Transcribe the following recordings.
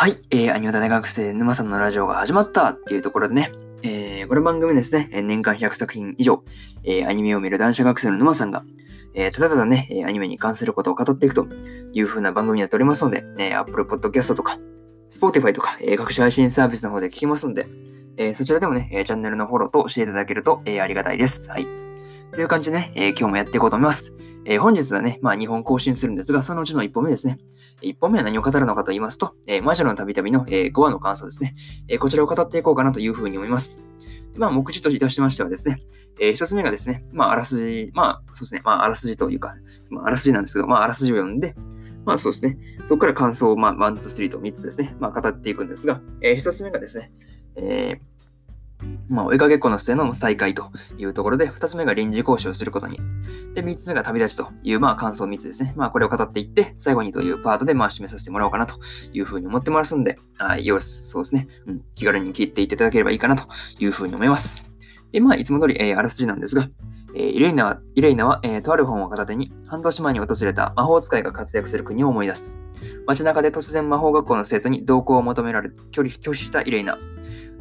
はい、えー、アニオタ大学生沼さんのラジオが始まったっていうところでね、えー、この番組ですね、年間100作品以上、えー、アニメを見る男子学生の沼さんが、えー、ただただね、アニメに関することを語っていくという風な番組になっておりますので、えー、Apple Podcast とか、Spotify とか、えー、各種配信サービスの方で聞きますので、えー、そちらでもね、チャンネルのフォローとしていただけると、えー、ありがたいです。はい。という感じでね、えー、今日もやっていこうと思います。えー、本日はね、まあ2本更新するんですが、そのうちの1本目ですね。1本目は何を語るのかと言いますと、えー、魔女のたびたびの、えー、5話の感想ですね、えー、こちらを語っていこうかなというふうに思います。まあ、目次といたしましてはですね、えー、一つ目がですね、まあ、あらすじ、まあ、そうですね、まあ、あらすじというか、まあ、あらすじなんですけど、まあ、あらすじを読んで、まあ、そうですね、そこから感想を、まあ、1、2、3と3つですね、まあ、語っていくんですが、えー、一つ目がですね、えー、まあ、追いかけっこの末の再会というところで、2つ目が臨時講師をすることに。で、3つ目が旅立ちという、まあ、感想3つですね。まあ、これを語っていって、最後にというパートで、まあ、締めさせてもらおうかなというふうに思ってますんで、はい、よろしそうですね。うん、気軽に聞いていただければいいかなというふうに思います。で、まあ、いつも通り、えー、あらすじなんですが、えー、イレイナは、イレイナは、えー、とある本を片手に、半年前に訪れた魔法使いが活躍する国を思い出す。街中で突然魔法学校の生徒に同行を求められ、距離拒否したイレイナ。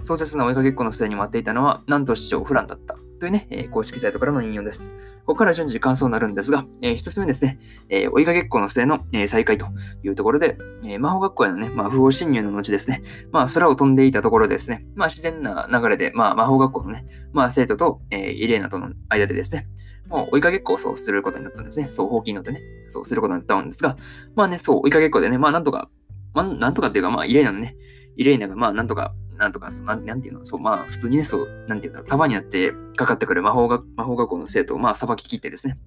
壮絶な追いかけっこの末に待っていたのは、なんと市長フランだった。というね、えー、公式サイトからの引用です。ここから順次感想になるんですが、えー、一つ目ですね、えー、追いかけっこの末の、えー、再開というところで、えー、魔法学校へのね、まあ、不法侵入の後ですね、まあ、空を飛んでいたところですね、まあ、自然な流れで、まあ、魔法学校のね、まあ、生徒と、えー、イレーナとの間でですね、もう追いかけっこをそうすることになったんですね。そう、ほうきに乗ってね、そうすることになったんですが、まあね、そう、追いかけっこでね、まあなんとか、まあなんとかっていうか、まあイレーナのね、イレーナがまあなんとかなんとか、なん、なんていうの、そう、まあ、普通にね、そう、なんていうんだろう、束になってかかってくる魔法が魔法学校の生徒を、まあ、裁き切ってですね、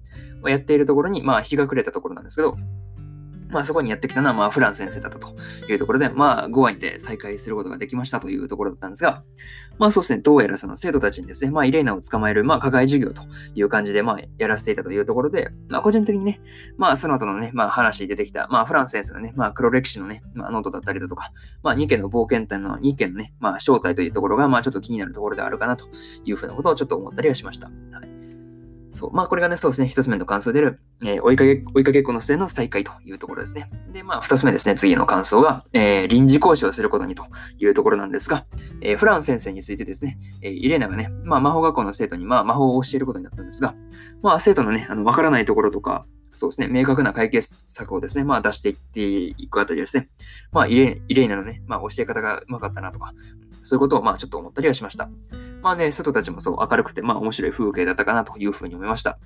やっているところに、まあ、日が暮れたところなんですけど、まあそこにやってきたのは、まあフラン先生だったというところで、まあ5話にて再開することができましたというところだったんですが、まあそうですね、どうやらその生徒たちにですね、まあイレーナを捕まえる、まあ課外授業という感じで、まあやらせていたというところで、まあ個人的にね、まあその後のね、まあ話に出てきた、まあフランス先生のね、まあ黒歴史のね、まあノートだったりだとか、まあ2件の冒険隊の2件のね、まあ正体というところが、まあちょっと気になるところであるかなというふうなことをちょっと思ったりはしました。はいそう。まあ、これがね、そうですね、一つ目の感想である、えー、追いかけ、追いかけっこの末の再開というところですね。で、まあ、二つ目ですね、次の感想が、えー、臨時講師をすることにというところなんですが、えー、フラン先生についてですね、え、イレーナがね、まあ、魔法学校の生徒に、まあ、魔法を教えることになったんですが、まあ、生徒のね、あの、わからないところとか、そうですね、明確な解決策をですね、まあ出していっていくあたりですね、まあイレイナのね、まあ教え方がうまかったなとか、そういうことをまあちょっと思ったりはしました。まあね、生徒たちもそう明るくて、まあ面白い風景だったかなというふうに思いました。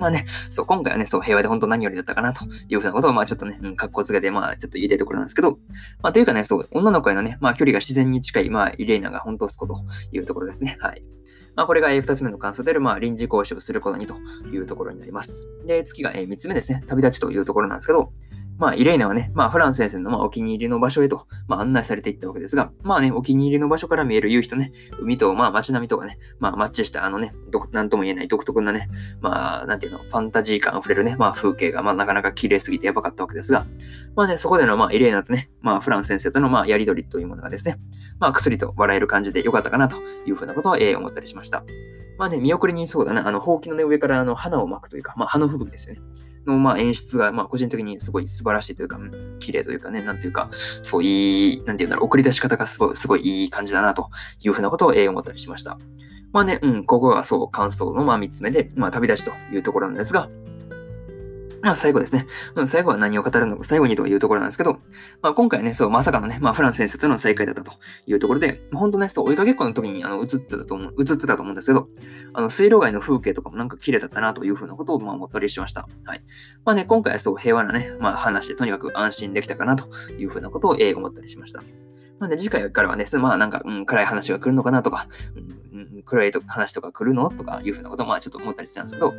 まあね、そう、今回はね、そう、平和で本当何よりだったかなというふうなことを、まあちょっとね、うん、格好つけて、まあちょっと言いたいところなんですけど、まあというかね、そう、女の子へのね、まあ距離が自然に近い、まあイレイナが本当すこというところですね。はい。まあこれが2つ目の感想である、まあ臨時講師をすることにというところになります。で、次が3つ目ですね、旅立ちというところなんですけど、まあ、イレイナはね、まあ、フラン先生のまあお気に入りの場所へと、まあ、案内されていったわけですが、まあね、お気に入りの場所から見える夕日とね、海と、まあ、街並みとかね、まあ、マッチしたあのね、なんとも言えない独特なね、まあ、なんていうの、ファンタジー感溢れるね、まあ、風景が、まあ、なかなか綺麗すぎてやばかったわけですが、まあね、そこでの、まあ、イレイナとね、まあ、フラン先生との、まあ、やりとりというものがですね、まあ、薬と笑える感じでよかったかなというふうなことを、えー、思ったりしました。まあね、見送りにそうだな、あの、ほうきのね、上からあの花を巻くというか、まあ、葉の吹雪ですよね。の、まあ、演出が、まあ、個人的にすごい素晴らしいというか、綺麗というかね、なんていうか、そういい、なんていうんだろう、送り出し方がすごい、すごいいい感じだな、というふうなことを、え、思ったりしました。まあね、うん、ここがそう、感想の、まあ、3つ目で、まあ、旅立ちというところなんですが、まあ、最後ですね。うん、最後は何を語るのか、最後にというところなんですけど、まあ、今回ね、そう、まさかのね、まあ、フランス先生との再会だったというところで、本当ね、そう、追いかけっこの時にあの映ってたと思う、映ってたと思うんですけど、あの、水路街の風景とかもなんか綺麗だったなというふうなことを、まあ、思ったりしました。はい。まあね、今回はそう、平和なね、まあ、話でとにかく安心できたかなというふうなことを、えー、思ったりしました。なので次回からはね、まあなんか、うん、暗い話が来るのかなとか、うん、うん暗いと話とか来るの？とかいうふうなことまあちょっと思ったりしてたんですけど、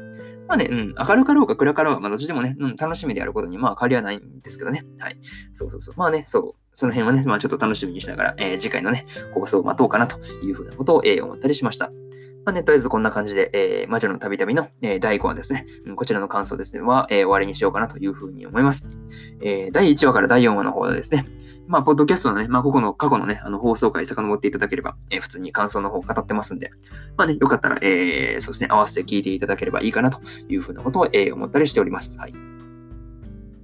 まあね、うん、明るかろうか暗かろうが、まあどっちでもね、うん、楽しみであることにまあ変わりはないんですけどね。はい。そうそうそう。まあね、そう、その辺はね、まあちょっと楽しみにしながら、えー、次回のね、放送を待とうかなというふうなことを、えー、思ったりしました。まあね、とりあえずこんな感じで、えー、魔女のたびたびの、えー、第5話ですね、うん、こちらの感想ですね、は、えー、終わりにしようかなというふうに思います。えー、第1話から第4話の方ですね、まあ、ポッドキャストのね、まあ、ここの過去のね、あの放送回遡っていただければ、えー、普通に感想の方を語ってますんで、まあね、よかったら、えー、そうですね、合わせて聞いていただければいいかなというふうなことを、えー、思ったりしております。はい。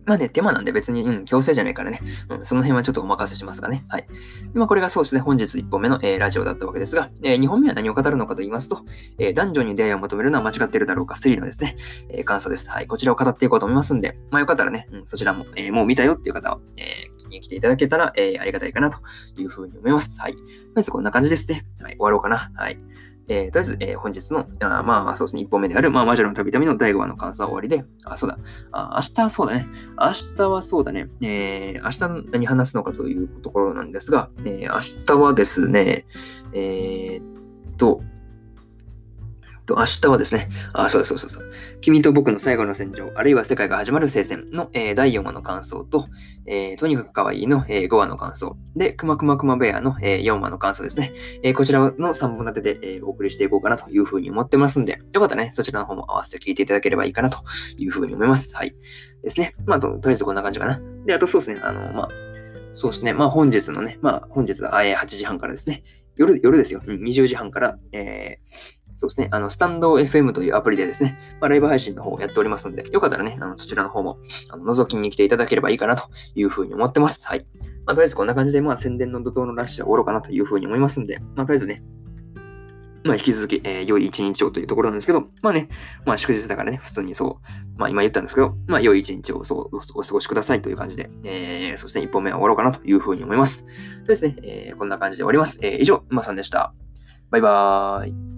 まあね、手間なんで別に、うん、強制じゃないからね、うん、その辺はちょっとお任せしますがね。はい。まあ、これがそうですね、本日1本目の、えー、ラジオだったわけですが、えー、2本目は何を語るのかと言いますと、えー、男女に出会いを求めるのは間違ってるだろうか3のですね、えー、感想です。はい。こちらを語っていこうと思いますんで、まあ、よかったらね、うん、そちらも、えー、もう見たよっていう方は、え、きに来ていただけたら、えー、ありがたいかなというふうに思います。はい。とりあえずこんな感じですね。はい。終わろうかな。はい。えー、とりあえず、えー、本日の、あまあ、そうですね、1本目である、まあ、魔女の旅旅の第5話の感想は終わりで、あ、そうだ、あ明日はそうだね、明日はそうだね、えー、明日何話すのかというところなんですが、えー、明日はですね、えー、っと、と、明日はですね、あ、そうそうそうそう。君と僕の最後の戦場、あるいは世界が始まる聖戦の、えー、第4話の感想と、えー、とにかく可愛いの、えー、5話の感想、で、くまくまくまベアの、えー、4話の感想ですね。え、こちらの3本立てで、え、お送りしていこうかなというふうに思ってますんで、よかったらね、そちらの方も合わせて聞いていただければいいかなというふうに思います。はい。ですね。まあ、ととりあえずこんな感じかな。で、あとそうですね、あの、まあ、そうですね。まあ本日のね、まあ本日は8時半からですね。夜、夜ですよ。うん20時半から、えー、そうですね、あの、スタンド FM というアプリでですね、まあ、ライブ配信の方をやっておりますので、よかったらね、あのそちらの方もあの覗きに来ていただければいいかなというふうに思ってます。はい。まあ、とりあえずこんな感じで、まあ、宣伝の怒涛のラッシュは終わろうかなというふうに思いますんで、まあ、とりあえずね、まあ、引き続き、えー、良い一日をというところなんですけど、まあね、まあ、祝日だからね、普通にそう、まあ、今言ったんですけど、まあ、良い一日をそうお過ごしくださいという感じで、えー、そして1本目は終わろうかなというふうに思います。でですね、えー、こんな感じで終わります。えー、以上、馬さんでした。バイバーイ。